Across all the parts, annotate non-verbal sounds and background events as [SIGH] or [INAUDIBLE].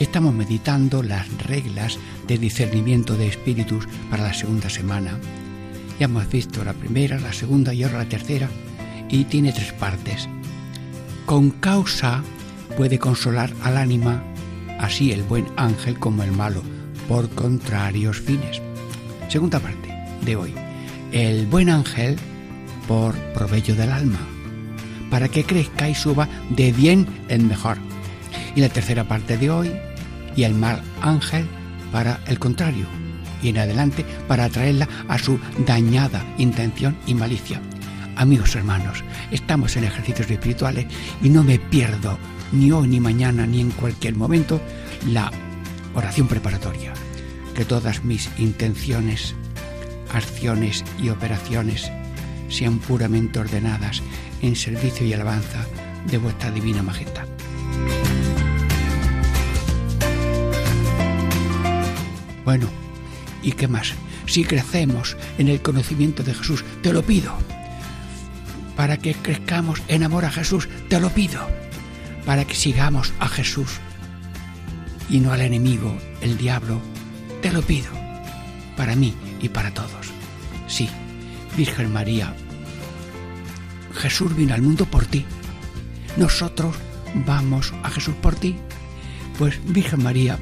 Estamos meditando las reglas de discernimiento de espíritus para la segunda semana. Ya hemos visto la primera, la segunda y ahora la tercera, y tiene tres partes. Con causa puede consolar al ánima, así el buen ángel como el malo, por contrarios fines. Segunda parte de hoy. El buen ángel por provecho del alma, para que crezca y suba de bien en mejor. Y la tercera parte de hoy, y el mal ángel para el contrario, y en adelante para atraerla a su dañada intención y malicia. Amigos hermanos, estamos en ejercicios espirituales y no me pierdo ni hoy, ni mañana, ni en cualquier momento la oración preparatoria. Que todas mis intenciones, acciones y operaciones sean puramente ordenadas en servicio y alabanza de vuestra divina majestad. Bueno, ¿y qué más? Si crecemos en el conocimiento de Jesús, te lo pido. Para que crezcamos en amor a Jesús, te lo pido. Para que sigamos a Jesús y no al enemigo, el diablo, te lo pido. Para mí y para todos. Sí, Virgen María, Jesús vino al mundo por ti. Nosotros vamos a Jesús por ti. Pues Virgen María,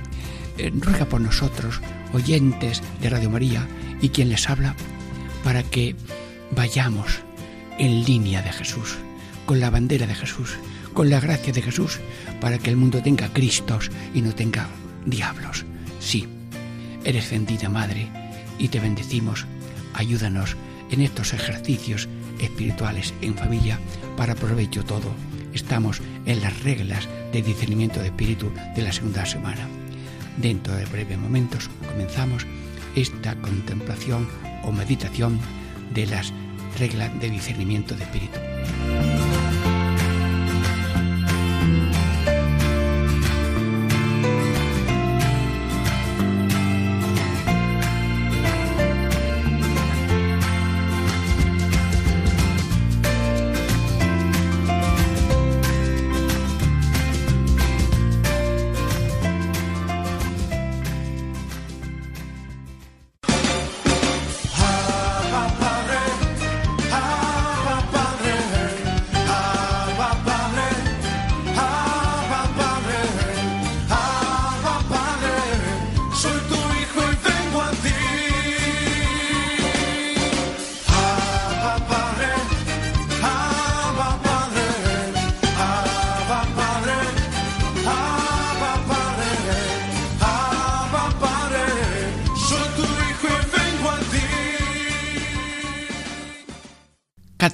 eh, ruega por nosotros, oyentes de Radio María y quien les habla, para que vayamos en línea de Jesús, con la bandera de Jesús, con la gracia de Jesús, para que el mundo tenga Cristos y no tenga diablos. Sí, eres bendita Madre y te bendecimos. Ayúdanos en estos ejercicios espirituales en familia para provecho todo. Estamos en las reglas de discernimiento de espíritu de la segunda semana. Dentro de breves momentos comenzamos esta contemplación o meditación de las reglas de discernimiento de espíritu.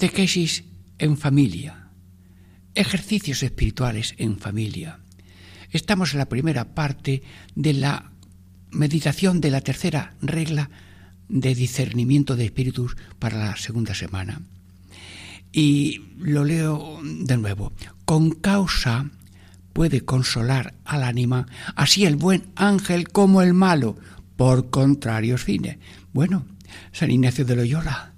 Catequesis en familia. Ejercicios espirituales en familia. Estamos en la primera parte de la meditación de la tercera regla de discernimiento de espíritus para la segunda semana. Y lo leo de nuevo. Con causa puede consolar al ánima, así el buen ángel como el malo, por contrarios fines. Bueno, San Ignacio de Loyola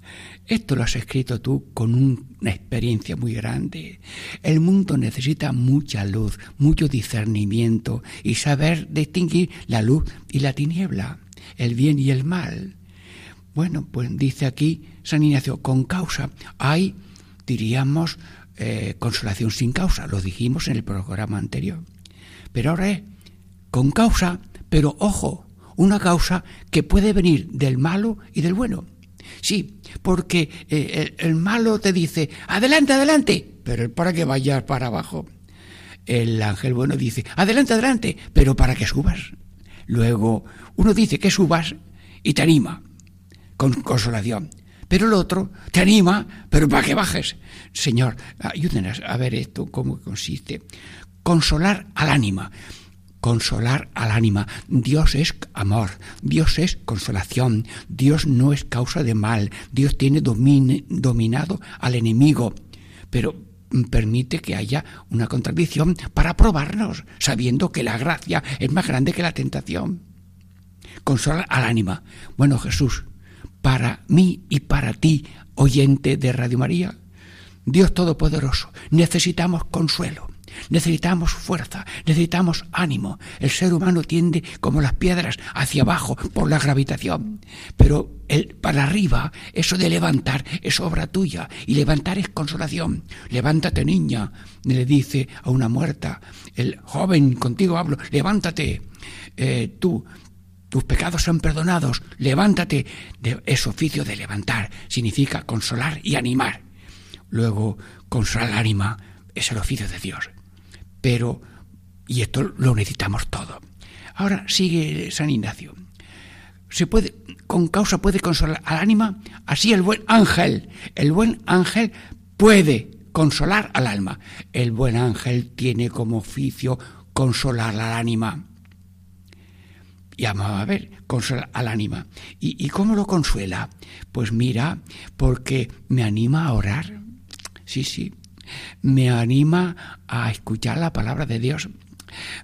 esto lo has escrito tú con una experiencia muy grande. El mundo necesita mucha luz, mucho discernimiento y saber distinguir la luz y la tiniebla, el bien y el mal. Bueno, pues dice aquí San Ignacio, con causa. Hay, diríamos, eh, consolación sin causa, lo dijimos en el programa anterior. Pero ahora es con causa, pero ojo, una causa que puede venir del malo y del bueno. Sí, porque eh, el, malo te dice, adelante, adelante, pero para que vayas para abajo. El ángel bueno dice, adelante, adelante, pero para que subas. Luego, uno dice que subas y te anima, con consolación. Pero el otro te anima, pero para que bajes. Señor, ayúdenos a ver esto, cómo consiste. Consolar al ánima. Consolar al ánima. Dios es amor, Dios es consolación, Dios no es causa de mal, Dios tiene dominado al enemigo, pero permite que haya una contradicción para probarnos, sabiendo que la gracia es más grande que la tentación. Consolar al ánima. Bueno, Jesús, para mí y para ti, oyente de Radio María, Dios Todopoderoso, necesitamos consuelo. Necesitamos fuerza, necesitamos ánimo. El ser humano tiende como las piedras hacia abajo por la gravitación. Pero el, para arriba, eso de levantar es obra tuya. Y levantar es consolación. Levántate, niña, le dice a una muerta. El joven, contigo hablo, levántate. Eh, tú, tus pecados son perdonados, levántate. Es oficio de levantar, significa consolar y animar. Luego, consolar el ánima es el oficio de Dios pero, y esto lo necesitamos todo. Ahora sigue San Ignacio. Se puede, con causa puede consolar al ánima, así el buen ángel, el buen ángel puede consolar al alma. El buen ángel tiene como oficio consolar al ánima. Y vamos a ver, consolar al ánima. ¿Y, ¿Y cómo lo consuela? Pues mira, porque me anima a orar. Sí, sí, me anima a escuchar la palabra de Dios,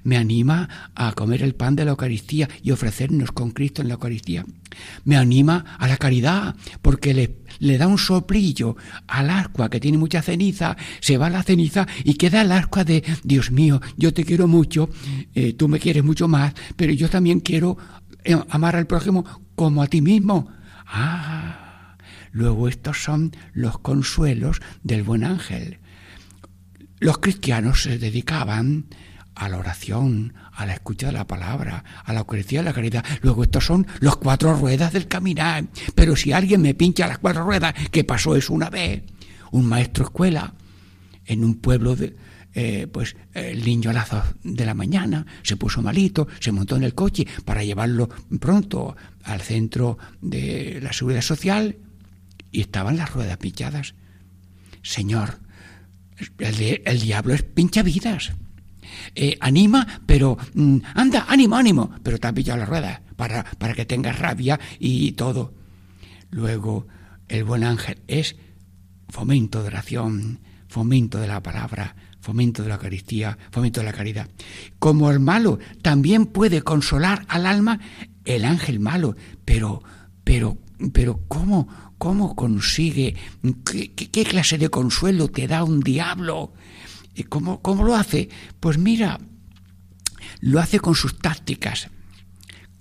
me anima a comer el pan de la Eucaristía y ofrecernos con Cristo en la Eucaristía. Me anima a la caridad, porque le, le da un soplillo al ascua que tiene mucha ceniza, se va la ceniza y queda el ascua de Dios mío, yo te quiero mucho, eh, tú me quieres mucho más, pero yo también quiero eh, amar al prójimo como a ti mismo. Ah, luego estos son los consuelos del buen ángel. Los cristianos se dedicaban a la oración, a la escucha de la palabra, a la Eucaristía de la caridad. Luego estos son los cuatro ruedas del caminar. Pero si alguien me pincha las cuatro ruedas, que pasó eso una vez, un maestro escuela en un pueblo de, eh, pues el niño a las dos de la mañana se puso malito, se montó en el coche para llevarlo pronto al centro de la seguridad social y estaban las ruedas pinchadas. Señor, el, diablo es pincha vidas. Eh, anima, pero mm, anda, ánimo, ánimo, pero te ha pillado la rueda para, para que tengas rabia y todo. Luego, el buen ángel es fomento de oración, fomento de la palabra, fomento de la Eucaristía, fomento de la caridad. Como el malo también puede consolar al alma, el ángel malo, pero, pero, pero, ¿cómo, ¿Cómo consigue? ¿Qué, clase de consuelo te da un diablo? ¿Cómo, ¿Cómo lo hace? Pues mira, lo hace con sus tácticas,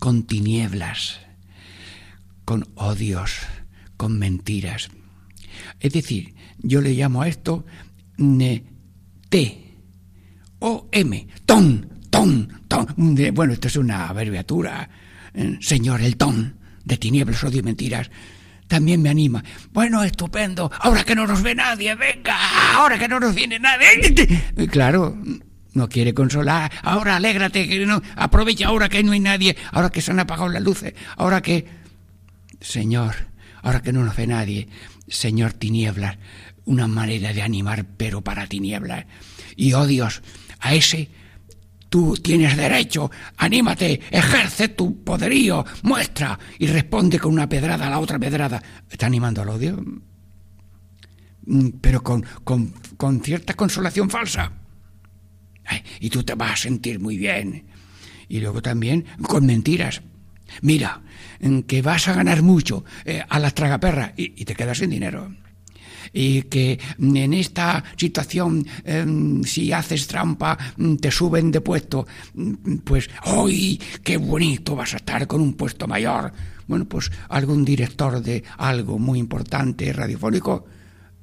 con tinieblas, con odios, con mentiras. Es decir, yo le llamo a esto T, O, M, ton, ton, ton. Bueno, esto es una abreviatura. Eh, señor, el ton de tinieblas, odio y mentiras también me anima. Bueno, estupendo, ahora que no nos ve nadie, venga, ahora que no nos viene nadie. claro, no quiere consolar, ahora alégrate, que no, aprovecha ahora que no hay nadie, ahora que se han apagado las luces, ahora que... Señor, ahora que no nos ve nadie, Señor tinieblas, una manera de animar, pero para tinieblas. Y oh Dios, a ese Tú tienes derecho, anímate, ejerce tu poderío, muestra y responde con una pedrada a la otra pedrada. Está animando al odio, mm, pero con, con, cierta consolación falsa. y tú te vas a sentir muy bien. Y luego también con mentiras. Mira, que vas a ganar mucho eh, a las tragaperras y te quedas sin dinero y que en esta situación em, si haces trampa mm, te suben de puesto, mm, pues ¡ay, qué bonito vas a estar con un puesto mayor! Bueno, pues algún director de algo muy importante radiofónico,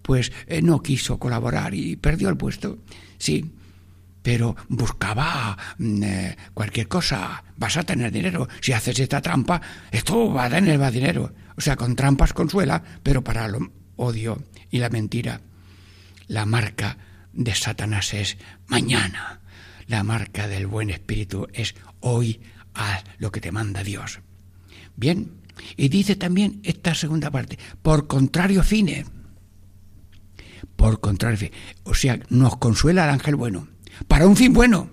pues eh, no quiso colaborar y perdió el puesto. Sí, pero buscaba mm, eh, cualquier cosa. Vas a tener dinero. Si haces esta trampa, esto va a tener más dinero. O sea, con trampas consuela, pero para lo odio y la mentira. La marca de Satanás es mañana. La marca del buen espíritu es hoy haz lo que te manda Dios. Bien, y dice también esta segunda parte, por contrario fine. Por contrario, o sea, nos consuela el ángel bueno, para un fin bueno.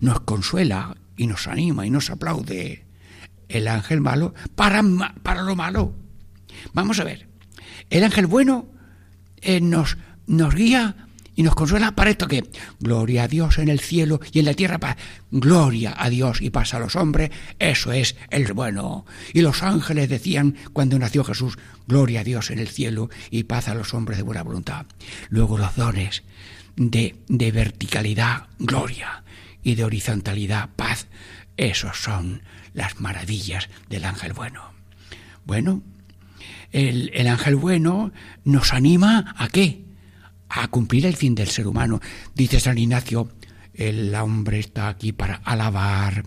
nos consuela y nos anima y nos aplaude el ángel malo para, para lo malo. Vamos a ver, el ángel bueno eh, nos, nos guía y nos consuela para esto que gloria a Dios en el cielo y en la tierra paz. Gloria a Dios y paz a los hombres, eso es el bueno. Y los ángeles decían cuando nació Jesús, gloria a Dios en el cielo y paz a los hombres de buena voluntad. Luego los dones de, de verticalidad, gloria, y de horizontalidad, paz. Esos son las maravillas del ángel bueno. Bueno, el, el ángel bueno nos anima a qué? a cumplir el fin del ser humano. Dice San Ignacio, el hombre está aquí para alabar,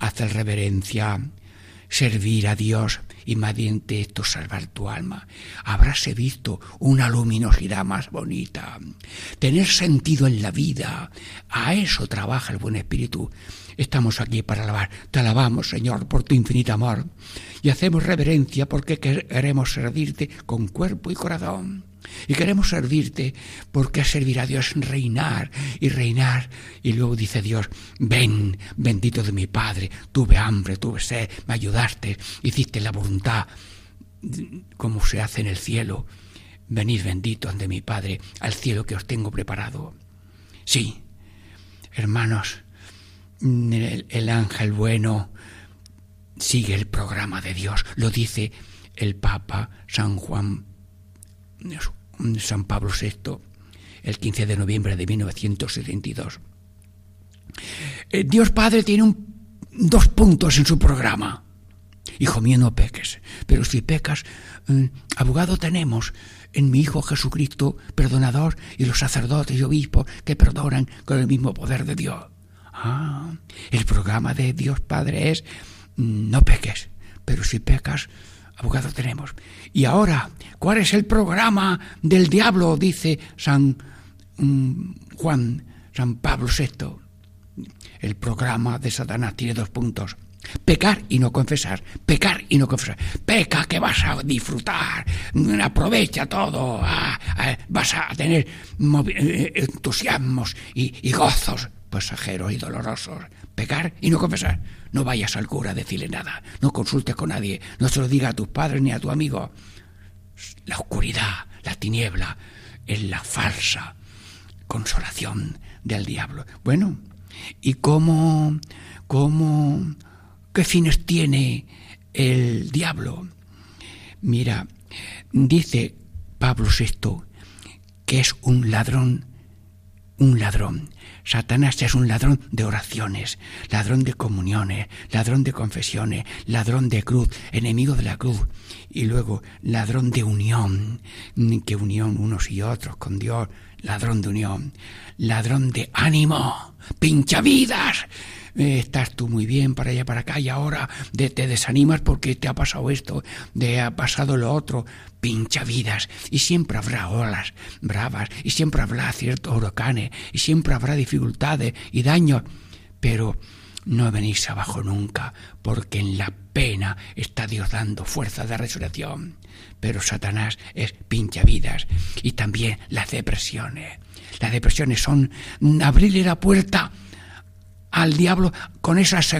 hacer reverencia, servir a Dios y mediante esto salvar tu alma. Habráse visto una luminosidad más bonita, tener sentido en la vida. A eso trabaja el buen espíritu. Estamos aquí para alabar. Te alabamos, Señor, por tu infinito amor y hacemos reverencia porque queremos servirte con cuerpo y corazón. Y queremos servirte porque servir a Dios reinar y reinar. Y luego dice Dios, ven, bendito de mi Padre, tuve hambre, tuve sed, me ayudaste, hiciste la voluntad como se hace en el cielo. Venid benditos de mi Padre al cielo que os tengo preparado. Sí, hermanos, el, el ángel bueno sigue el programa de Dios, lo dice el Papa San Juan San Pablo VI el 15 de noviembre de 1972. Eh, Dios Padre tiene dos puntos en su programa. Hijo mío, no peques, pero si pecas, mm, abogado tenemos en mi Hijo Jesucristo, perdonador, y los sacerdotes y obispos que perdonan con el mismo poder de Dios. Ah, el programa de Dios Padre es mm, no peques, pero si pecas, abogado tenemos. Y ahora, ¿cuál es el programa del diablo? Dice San mm, Juan, San Pablo VI. El programa de Satanás tiene dos puntos. Pecar y no confesar, pecar y no confesar. Peca que vas a disfrutar, aprovecha todo, ah, ah, vas a tener eh, entusiasmos y gozos pasajeros y dolorosos. Pecar y no confesar. No vayas al cura a decirle nada. No consultes con nadie. No se lo diga a tus padres ni a tu amigo. La oscuridad, la tiniebla, es la falsa consolación del diablo. Bueno, ¿y cómo, cómo, qué fines tiene el diablo? Mira, dice Pablo VI que es un ladrón, un ladrón Satanás es un ladrón de oraciones, ladrón de comuniones, ladrón de confesiones, ladrón de cruz, enemigo de la cruz. Y luego ladrón de unión, que unión unos y otros con Dios, ladrón de unión, ladrón de ánimo, pinchavidas eh, estás tú muy bien para allá, para acá, y ahora te desanimas porque te ha pasado esto, te ha pasado lo otro, pincha vidas, y siempre habrá olas bravas, y siempre habrá ciertos huracanes, y siempre habrá dificultades y daños, pero no venís abajo nunca, porque en la pena está Dios dando fuerza de resurrección. Pero Satanás es pincha vidas y también las depresiones. Las depresiones son abrirle la puerta al diablo con esas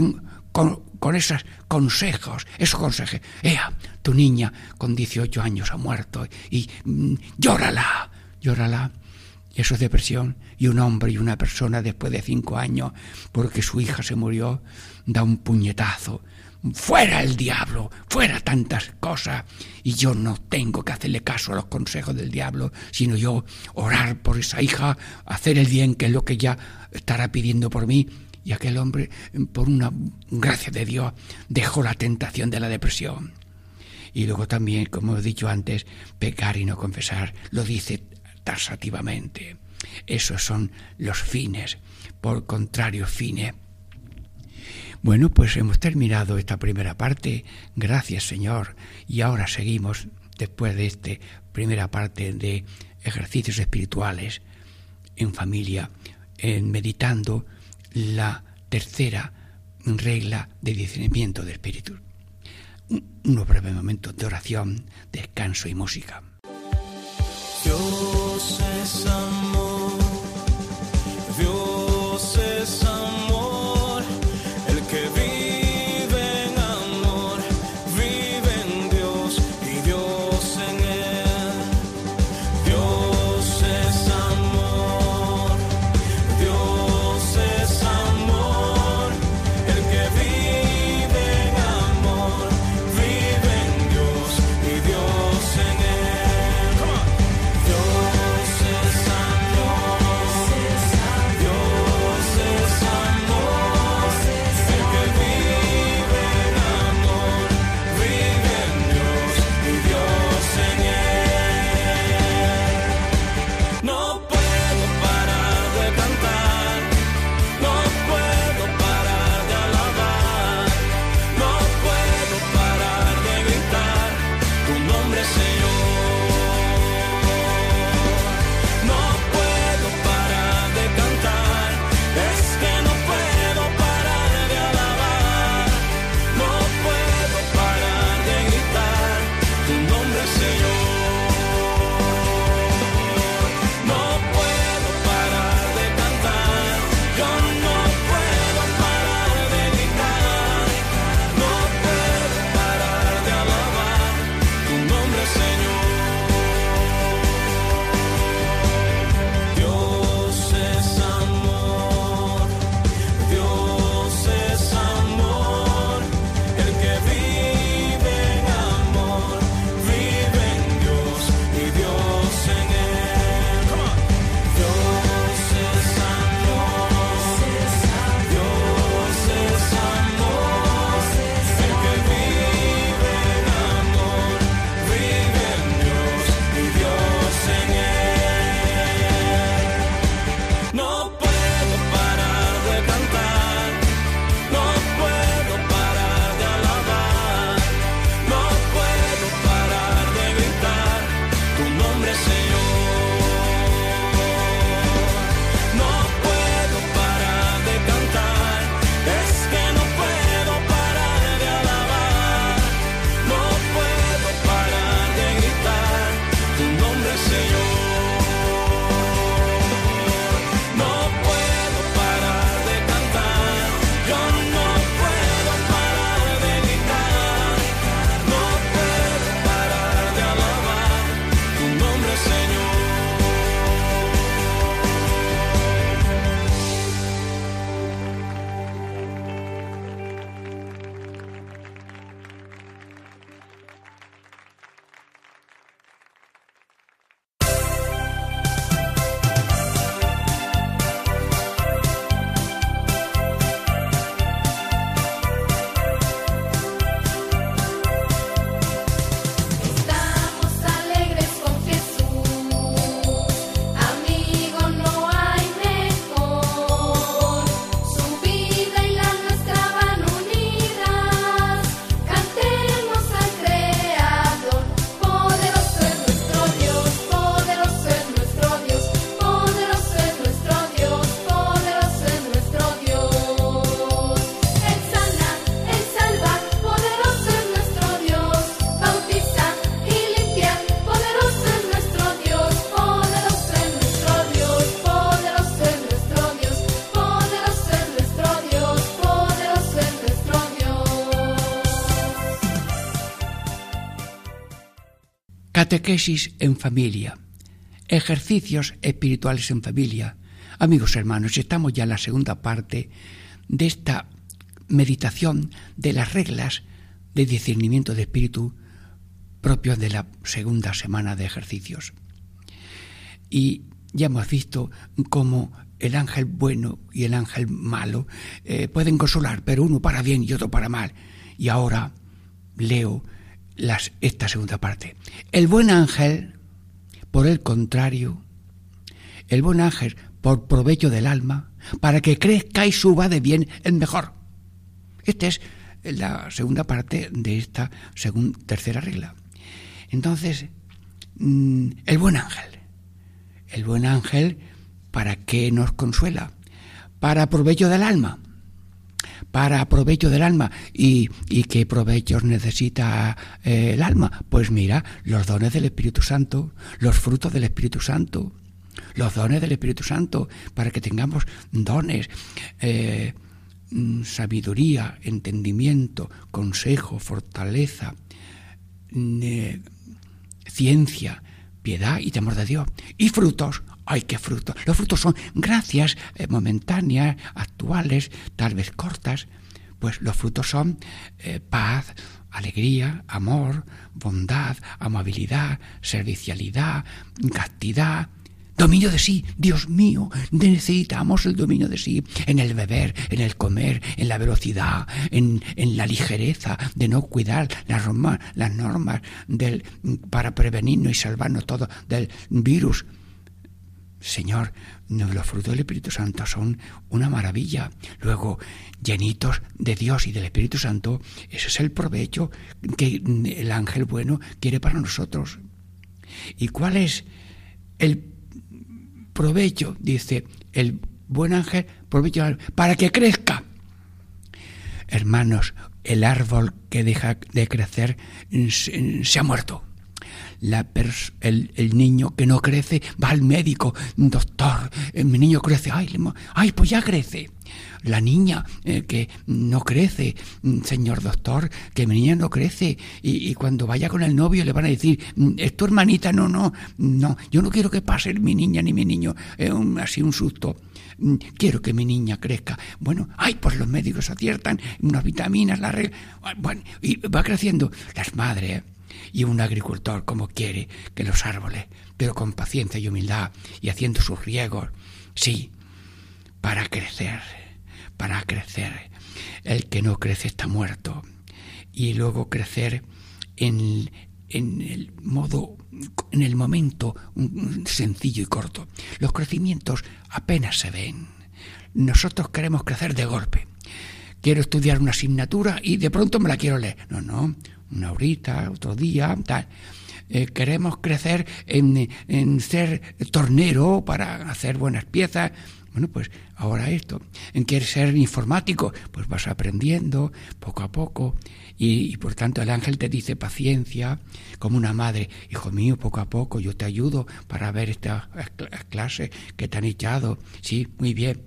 con, esos consejos, esos consejos. Ea, tu niña con 18 años ha muerto y mm, llórala, llórala. Eso es depresión. Y un hombre y una persona después de cinco años, porque su hija se murió, da un puñetazo. Fuera el diablo, fuera tantas cosas. Y yo no tengo que hacerle caso a los consejos del diablo, sino yo orar por esa hija, hacer el bien, que es lo que ya estará pidiendo por mí, y aquel hombre, por una gracia de Dios, dejó la tentación de la depresión. Y luego también, como he dicho antes, pecar y no confesar, lo dice tasativamente. Esos son los fines, por contrario, fines. Bueno, pues hemos terminado esta primera parte. Gracias, Señor. Y ahora seguimos, después de esta primera parte de ejercicios espirituales en familia, en meditando la tercera regla de discernimiento de espíritu. Unos breves momentos de oración, descanso y música. Dios es amor, Dios es amor. Catequesis en familia. Ejercicios espirituales en familia. Amigos hermanos, estamos ya en la segunda parte de esta meditación de las reglas de discernimiento de espíritu propios de la segunda semana de ejercicios. Y ya hemos visto cómo el ángel bueno y el ángel malo eh, pueden consolar, pero uno para bien y otro para mal. Y ahora leo las, esta segunda parte. El buen ángel, por el contrario, el buen ángel, por provecho del alma, para que crezca y suba de bien el mejor. Esta es la segunda parte de esta segunda, tercera regla. Entonces, mm, el buen ángel. El buen ángel, ¿para qué nos consuela? Para provecho del alma para provecho del alma. ¿Y, y qué provechos necesita eh, el alma? Pues mira, los dones del Espíritu Santo, los frutos del Espíritu Santo, los dones del Espíritu Santo, para que tengamos dones. Eh, mm, sabiduría, entendimiento, consejo, fortaleza, mm, ciencia, piedad y temor de Dios. Y frutos, ¡Ay, qué frutos! Los frutos son gracias eh, momentáneas, actuales, tal vez cortas. Pues los frutos son eh, paz, alegría, amor, bondad, amabilidad, servicialidad, castidad, dominio de sí. Dios mío, necesitamos el dominio de sí en el beber, en el comer, en la velocidad, en, en la ligereza de no cuidar las, normas, las normas del, para prevenirnos y salvarnos todo del virus Señor, los frutos del Espíritu Santo son una maravilla. Luego, llenitos de Dios y del Espíritu Santo, ese es el provecho que el ángel bueno quiere para nosotros. ¿Y cuál es el provecho? Dice, el buen ángel, provecho para que crezca. Hermanos, el árbol que deja de crecer se ha muerto el, niño que no crece va al médico, doctor, eh, mi niño crece, ay, ay pues ya crece. La niña eh, que no crece, mm, señor doctor, que mi niña no crece, y, cuando vaya con el novio le van a decir, mm, es tu hermanita, no, no, no, yo no quiero que pase mi niña ni mi niño, así un susto mm, quiero que mi niña crezca. Bueno, ay, pues los médicos aciertan, unas vitaminas, la regla. Bueno, y va creciendo. Las madres, y un agricultor como quiere que los árboles, pero con paciencia y humildad y haciendo sus riegos, sí, para crecer, para crecer. El que no crece está muerto. Y luego crecer en, en el modo, en el momento sencillo y corto. Los crecimientos apenas se ven. Nosotros queremos crecer de golpe. Quiero estudiar una asignatura y de pronto me la quiero leer. No, no, una horita, otro día, tal. Eh, queremos crecer en, en, ser tornero para hacer buenas piezas. Bueno, pues ahora esto. En querer ser informático, pues vas aprendiendo poco a poco. Y, por tanto el ángel te dice paciencia, como una madre, hijo mío, poco a poco yo te ayudo para ver esta clase que te han echado. Sí, muy bien.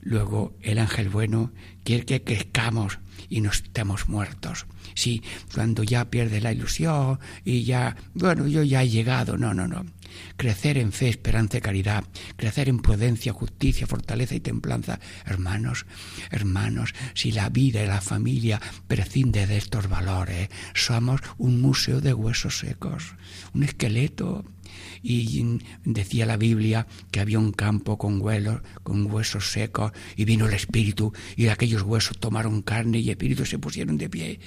Luego el ángel bueno quiere que crezcamos y no estemos muertos. Sí, cuando ya pierde la ilusión y ya, bueno, yo ya he llegado, no, no, no. Crecer en fe, esperanza y caridad, crecer en prudencia, justicia, fortaleza y templanza. Hermanos, hermanos, si la vida y la familia prescinde de estos valores, somos un museo de huesos secos, un esqueleto y decía la Biblia que había un campo con, huesos, con huesos secos y vino el Espíritu y aquellos huesos tomaron carne y Espíritu se pusieron de pie.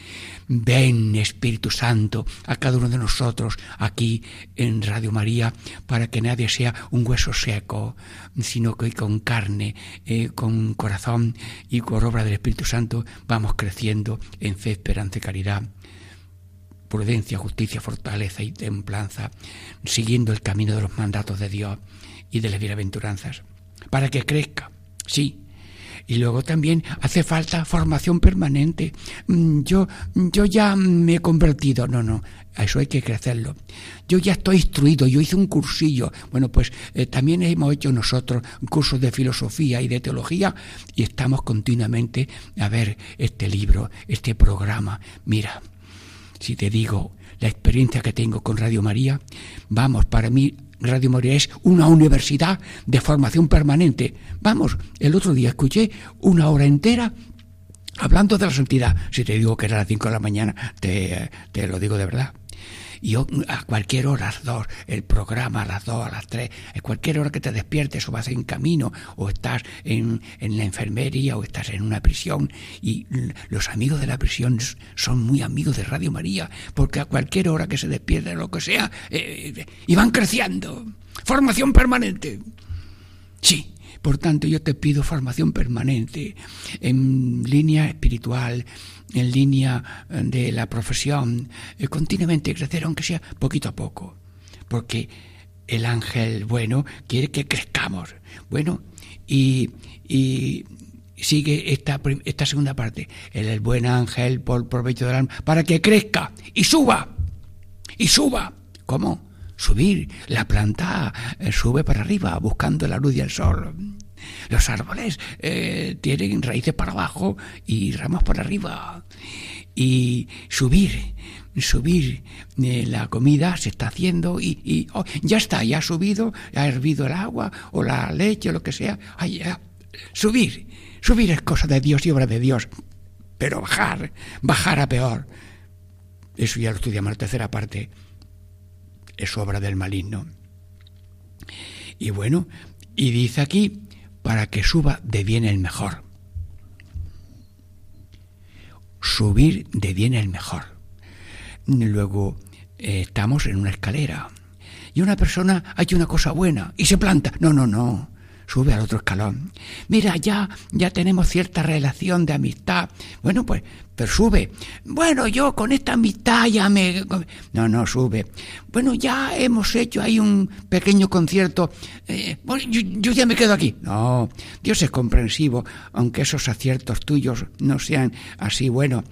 Ven Espíritu Santo a cada uno de nosotros aquí en Radio María para que nadie sea un hueso seco, sino que con carne, eh, con corazón y por obra del Espíritu Santo vamos creciendo en fe, esperanza y caridad prudencia, justicia, fortaleza y templanza, siguiendo el camino de los mandatos de Dios y de las bienaventuranzas, para que crezca, sí. Y luego también hace falta formación permanente. Mm, yo, yo ya me he convertido, no, no, eso hay que crecerlo. Yo ya estoy instruido, yo hice un cursillo. Bueno, pues eh, también hemos hecho nosotros cursos de filosofía y de teología y estamos continuamente a ver este libro, este programa. Mira, si te digo la experiencia que tengo con Radio María, vamos, para mí Radio María es una universidad de formación permanente. Vamos, el otro día escuché una hora entera hablando de la santidad. Si te digo que era a las 5 de la mañana, te, te lo digo de verdad. Y a cualquier hora, a las dos, el programa a las dos, a las tres, a cualquier hora que te despiertes o vas en camino o estás en, en la enfermería o estás en una prisión y los amigos de la prisión son muy amigos de Radio María porque a cualquier hora que se despierte lo que sea eh, y van creciendo. Formación permanente. Sí, por tanto, yo te pido formación permanente en línea espiritual, en línea eh, de la profesión, eh, continuamente crecer, aunque sea poquito a poco, porque el ángel bueno quiere que crezcamos. Bueno, y, sigue esta, esta segunda parte, el, buen ángel por provecho del alma, para que crezca y suba, y suba. ¿Cómo? Subir. La planta eh, sube para arriba, buscando la luz del sol. Los árboles eh, tienen raíces para abajo y ramas por arriba. Y subir, subir eh, la comida se está haciendo y, oh, ya está, ya ha subido, ha hervido el agua o la leche o lo que sea. subir, subir es cosa de Dios y obra de Dios. Pero bajar, bajar a peor. Eso ya lo estudiamos en la tercera parte. Es obra del maligno. Y bueno, y dice aquí para que suba de bien el mejor. Subir de bien el mejor. Luego eh, estamos en una escalera y una persona ha hecho una cosa buena y se planta. No, no, no sube al otro escalón. Mira, ya, ya tenemos cierta relación de amistad. Bueno, pues, sube. Bueno, yo con esta amistad ya me... No, no, sube. Bueno, ya hemos hecho ahí un pequeño concierto. Eh, bueno, yo, yo ya me quedo aquí. No, Dios es comprensivo, aunque esos aciertos tuyos no sean así, bueno.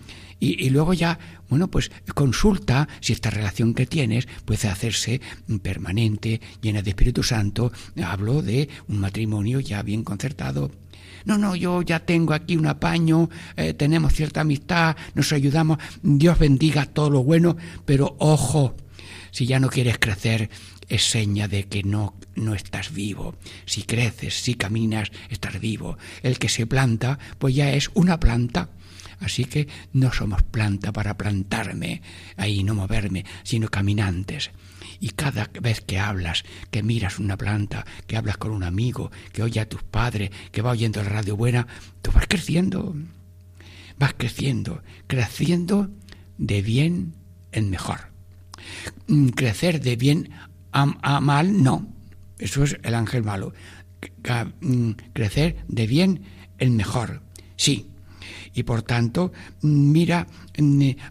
Y, luego ya, bueno, pues consulta si esta relación que tienes puede hacerse permanente, llena de Espíritu Santo. Hablo de un matrimonio ya bien concertado. No, no, yo ya tengo aquí un apaño, eh, tenemos cierta amistad, nos ayudamos, Dios bendiga todo lo bueno, pero ojo, si ya no quieres crecer, es seña de que no, no estás vivo. Si creces, si caminas, estás vivo. El que se planta, pues ya es una planta Así que no somos planta para plantarme ahí, no moverme, sino caminantes. Y cada vez que hablas, que miras una planta, que hablas con un amigo, que oye a tus padres, que va oyendo la radio buena, tú vas creciendo. Vas creciendo, creciendo de bien en mejor. Mm, crecer de bien a, mal, no. Eso es el ángel malo. Mm, crecer de bien en mejor. Sí, y por tanto, mira,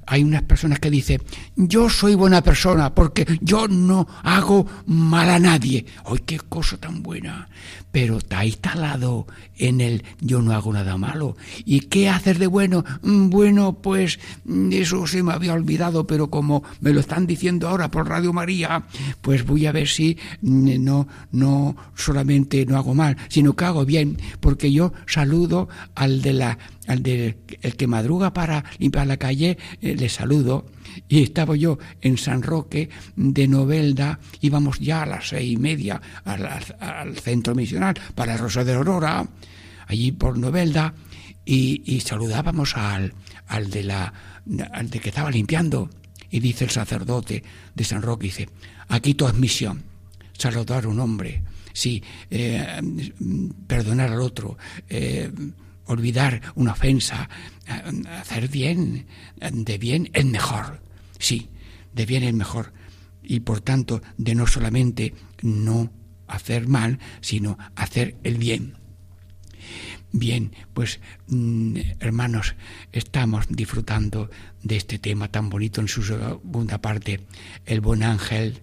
hay unas personas que dicen, yo soy buena persona porque yo no hago mal a nadie. ¡Ay, qué cosa tan buena! Pero está instalado en el yo no hago nada malo. ¿Y qué haces de bueno? Mm, bueno, pues mm, eso se me había olvidado, pero como me lo están diciendo ahora por Radio María, pues voy a ver si no, no solamente no hago mal, sino que hago bien, porque yo saludo al de la al de, el que madruga para limpiar la calle, eh, le saludo. Y estaba yo en San Roque de Novelda, íbamos ya a las seis y media al, centro misional para Rosa de Aurora, allí por Novelda, y, saludábamos al, al, de la, al de que estaba limpiando. Y dice el sacerdote de San Roque, dice, aquí todo es misión, saludar a un hombre, sí, eh, perdonar al otro, eh, olvidar una ofensa, hacer bien, de bien el mejor, sí, de bien el mejor, y por tanto de no solamente no hacer mal, sino hacer el bien. Bien, pues mm, hermanos, estamos disfrutando de este tema tan bonito en su segunda parte, el buen ángel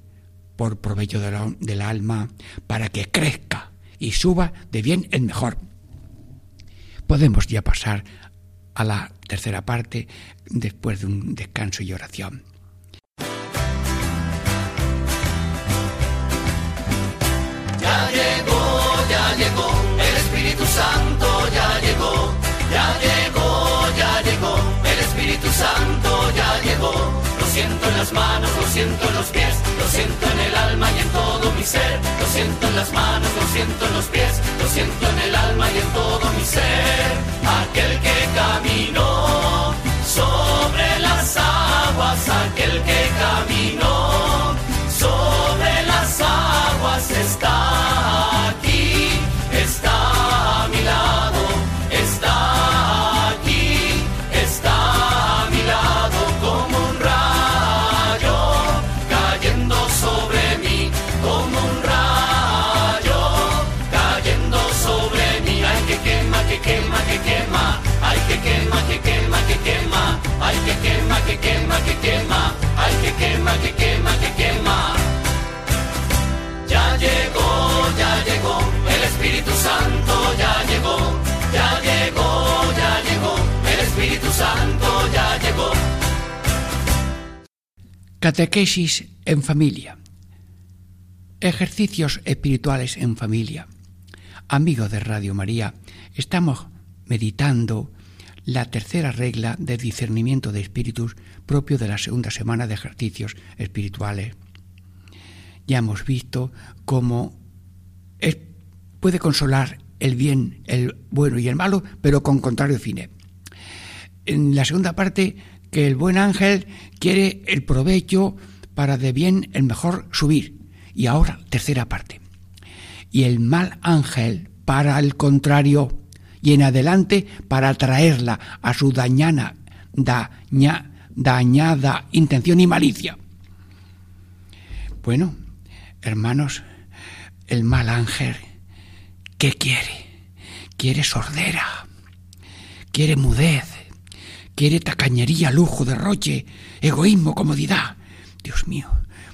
por provecho del alma, para que crezca y suba de bien el mejor podemos ya pasar a la tercera parte después de un descanso y oración. Ya llegó, ya llegó, el Espíritu Santo ya llegó, ya llegó, ya llegó, el Espíritu Santo ya llegó, lo siento en las manos siento en los pies, lo siento en el alma y en todo mi ser, lo siento en las manos, lo siento en los pies, lo siento en el alma y en todo mi ser, aquel que caminó sobre las aguas, aquel que caminó sobre las aguas está quema, que quema, ay que quema, que quema, que quema. Ya llegó, ya llegó, el Espíritu Santo ya llegó, ya llegó, ya llegó, el Espíritu Santo ya llegó. Catequesis en familia. Ejercicios espirituales en familia. Amigos de Radio María, estamos meditando la tercera regla de discernimiento de espíritus propio de la segunda semana de ejercicios espirituales. Ya hemos visto cómo puede consolar el bien, el bueno y el malo, pero con contrario fines. En la segunda parte, que el buen ángel quiere el provecho para de bien el mejor subir. Y ahora, tercera parte. Y el mal ángel, para el contrario, y en adelante, para traerla a su dañana, daña- dañada intención y malicia. Bueno, hermanos, el mal ángel, ¿qué quiere? Quiere sordera, quiere mudez, quiere tacañería, lujo, derroche, egoísmo, comodidad. Dios mío,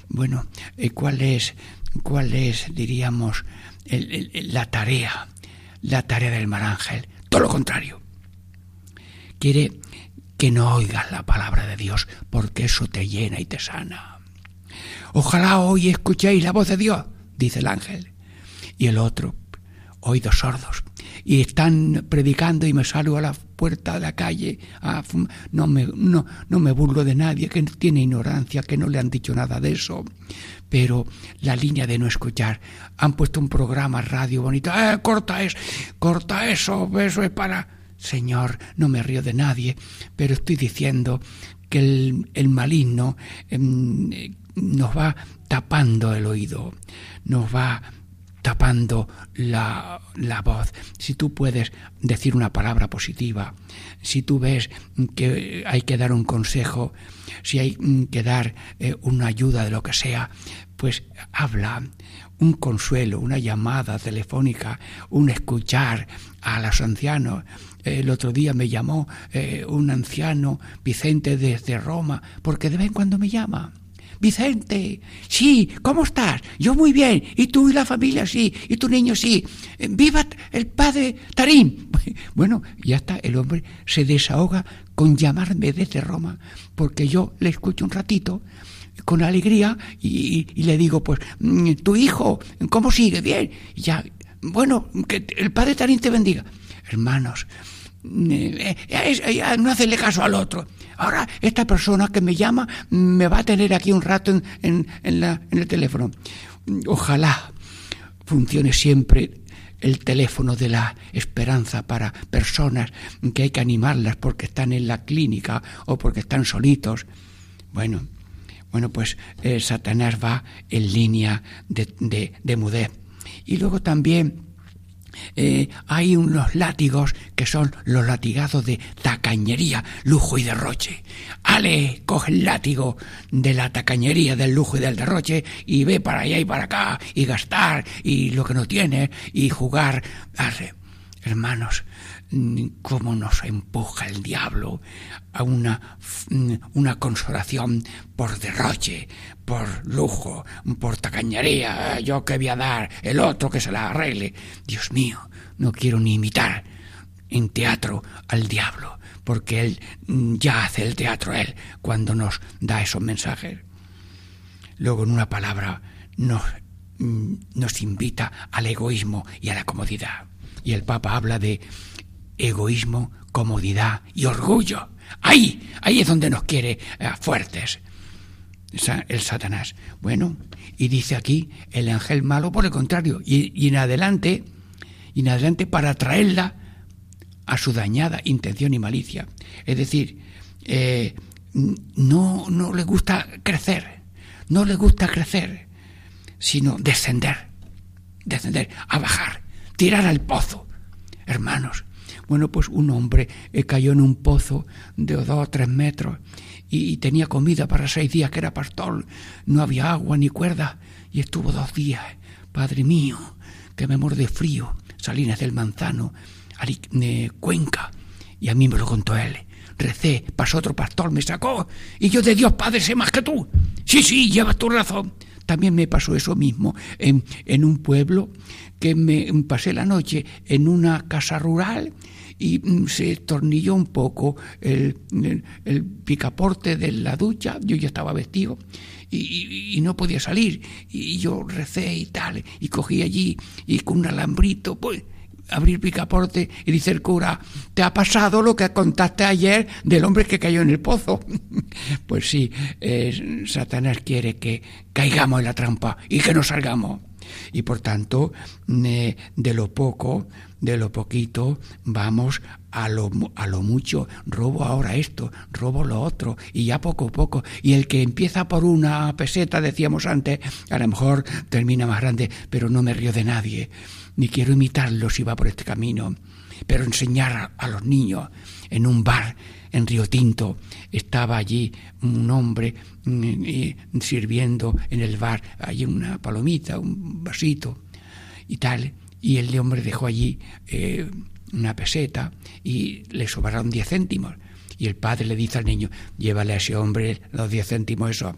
bueno, eh, ¿cuál es, cuál es, diríamos, la tarea, la tarea del mal ángel? Todo lo contrario. Quiere que no oigas la palabra de Dios, porque eso te llena y te sana. Ojalá hoy escuchéis la voz de Dios, dice el ángel. Y el otro, oídos sordos. Y están predicando y me salgo a la puerta de la calle. no, me, no, no me burlo de nadie que tiene ignorancia, que no le han dicho nada de eso. Pero la línea de no escuchar. Han puesto un programa radio bonito. ¡Eh, corta eso! ¡Corta eso! Eso es para... Señor, no me río de nadie, pero estoy diciendo que el, el maligno em, nos va tapando el oído, nos va tapando la, la voz. Si tú puedes decir una palabra positiva, si tú ves que hay que dar un consejo, si hay que dar eh, una ayuda de lo que sea, pues habla un consuelo, una llamada telefónica, un escuchar a los ancianos. El otro día me llamó eh, un anciano, Vicente, desde Roma, porque de vez en cuando me llama. Vicente, sí, ¿cómo estás? Yo muy bien. ¿Y tú y la familia? Sí. ¿Y tu niño? Sí. Eh, ¡Viva el padre Tarín! [LAUGHS] Bueno, ya está, el hombre se desahoga con llamarme desde Roma, porque yo le escucho un ratito con alegría y, y le digo, pues, mm, tu hijo, ¿cómo sigue? Bien. Ya, bueno, que el padre Tarín te bendiga. Hermanos, eh, eh, eh, no hacerle caso al otro. Ahora, esta persona que me llama me va a tener aquí un rato en, en, en la, en el teléfono. Ojalá funcione siempre el teléfono de la esperanza para personas que hay que animarlas porque están en la clínica o porque están solitos. Bueno, bueno, pues Satanás va en línea de, de, de mudez. Y luego también eh, hay unos látigos que son los latigazos de tacañería, lujo y derroche. Ale, coge el látigo de la tacañería, del lujo y del derroche y ve para allá y para acá y gastar y lo que no tiene y jugar. Hermanos, cómo nos empuja el diablo a una, una consolación por derroche, por lujo, por tacañería, yo que voy a dar, el otro que se la arregle. Dios mío, no quiero ni imitar en teatro al diablo, porque él ya hace el teatro él cuando nos da esos mensajes. Luego, en una palabra, nos, nos invita al egoísmo y a la comodidad. Y el Papa habla de egoísmo, comodidad y orgullo. Ahí, ahí es donde nos quiere eh, fuertes. el Satanás. Bueno, y dice aquí el ángel malo por el contrario, y, en adelante, y en adelante para traerla a su dañada intención y malicia. Es decir, eh, no, no le gusta crecer, no le gusta crecer, sino descender, descender, a bajar, tirar al pozo. Hermanos, bueno, pues un hombre eh, cayó en un pozo de dos o tres metros y, tenía comida para seis días, que era pastor, no había agua ni cuerda, y estuvo dos días. Padre mío, que me morde frío, Salinas del Manzano, de Cuenca, y a mí me lo contó él. Recé, pasó otro pastor, me sacó, y yo de Dios Padre sé más que tú. Sí, sí, llevas tu razón. También me pasó eso mismo en, en un pueblo que me pasé la noche en una casa rural y mm, se tornilló un poco el, picaporte de la ducha, yo ya estaba vestido y, no podía salir y yo recé y tal y cogí allí y con un alambrito pues abrir picaporte y dice el cura, ¿te ha pasado lo que contaste ayer del hombre que cayó en el pozo? [LAUGHS] pues sí, Satanás quiere que caigamos en la trampa y que no salgamos. Y por tanto, de lo poco, de lo poquito, vamos a lo, a lo mucho, robo ahora esto, robo lo otro, y ya poco a poco. Y el que empieza por una peseta, decíamos antes, a lo mejor termina más grande, pero no me río de nadie, ni quiero imitarlo si va por este camino, pero enseñar a los niños en un bar en Río Tinto estaba allí un hombre mm, sirviendo en el bar, allí una palomita, un vasito y tal, y el hombre dejó allí eh, una peseta y le sobraron diez céntimos. Y el padre le dice al niño, llévale a ese hombre los diez céntimos eso.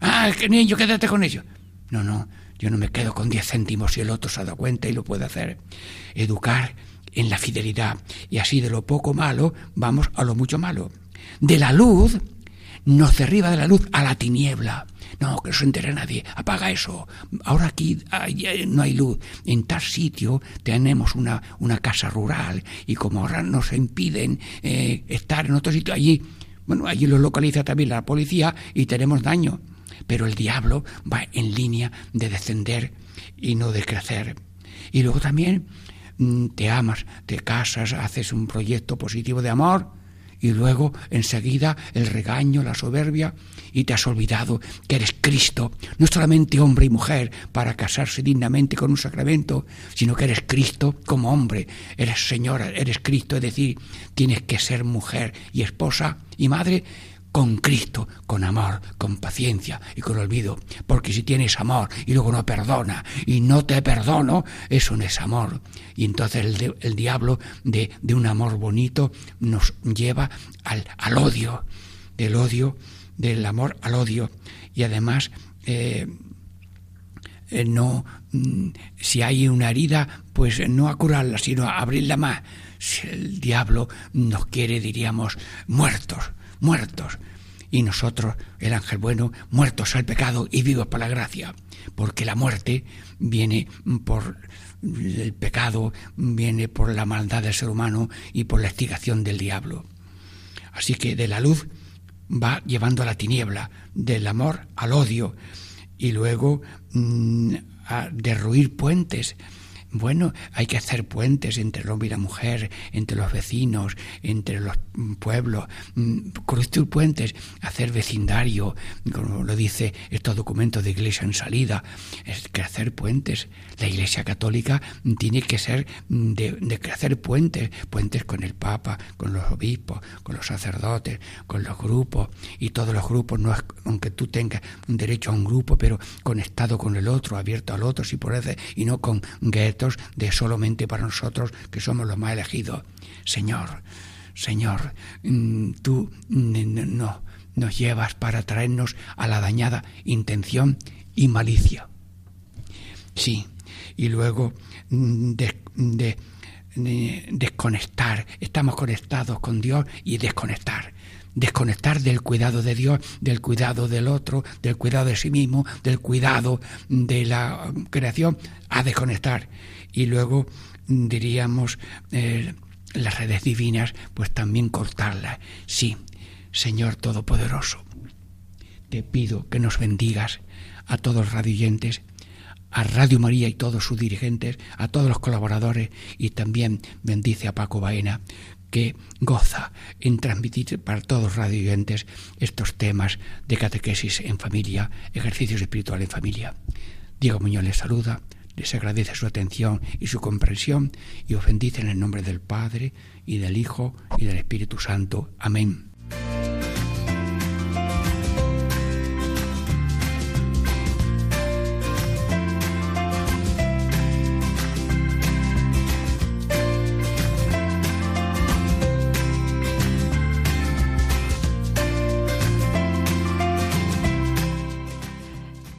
Ah, que niño, quédate con ellos. No, no, yo no me quedo con diez céntimos si el otro se ha dado cuenta y lo puede hacer. Educar en la fidelidad. Y así de lo poco malo vamos a lo mucho malo. De la luz nos derriba de la luz a la tiniebla. No, que no se entere nadie. Apaga eso. Ahora aquí no hay luz. En tal sitio tenemos una, una casa rural y como ahora nos impiden eh, estar en otro sitio, allí, bueno, allí lo localiza también la policía y tenemos daño. Pero el diablo va en línea de descender y no de crecer. Y luego también mm, te amas, te casas, haces un proyecto positivo de amor y luego enseguida el regaño, la soberbia, y te has olvidado que eres Cristo, no solamente hombre y mujer para casarse dignamente con un sacramento, sino que eres Cristo como hombre, eres Señor, eres Cristo, es decir, tienes que ser mujer y esposa y madre con Cristo, con amor, con paciencia y con olvido. Porque si tienes amor y luego no perdona y no te perdono, eso no es amor. Y entonces el, diablo de, un amor bonito nos lleva al, al, odio, del odio, del amor al odio. Y además, eh, eh, no, mm, si hay una herida, pues no a curarla, sino a abrirla más. Si el diablo nos quiere, diríamos, muertos muertos. Y nosotros, el ángel bueno, muertos al pecado y vivos por la gracia. Porque la muerte viene por el pecado, viene por la maldad del ser humano y por la estigación del diablo. Así que de la luz va llevando a la tiniebla, del amor al odio, y luego mm, a derruir puentes, bueno, hay que hacer puentes entre el hombre y la mujer, entre los vecinos, entre los pueblos, mm, construir puentes, hacer vecindario, como lo dice estos documentos de iglesia en salida, es que hacer puentes. La iglesia católica tiene que ser de, de hacer puentes, puentes con el Papa, con los obispos, con los sacerdotes, con los grupos, y todos los grupos, no es, aunque tú tengas un derecho a un grupo, pero conectado con el otro, abierto al otro, si eso, y no con guetos de solamente para nosotros que somos los más elegidos. Señor, Señor, mm, tú mm, no nos llevas para traernos a la dañada intención y malicia. Sí, y luego mm, de, desconectar, estamos conectados con Dios y desconectar desconectar del cuidado de Dios, del cuidado del otro, del cuidado de sí mismo, del cuidado de la creación, a desconectar. Y luego diríamos eh, las redes divinas, pues también cortarlas. Sí, Señor Todopoderoso, te pido que nos bendigas a todos los radioyentes, a Radio María y todos sus dirigentes, a todos los colaboradores y también bendice a Paco Baena que goza en transmitir para todos los radioyentes estos temas de catequesis en familia, ejercicios espirituales en familia. Diego Muñoz les saluda, les agradece su atención y su comprensión y os bendice en el nombre del Padre y del Hijo y del Espíritu Santo. Amén.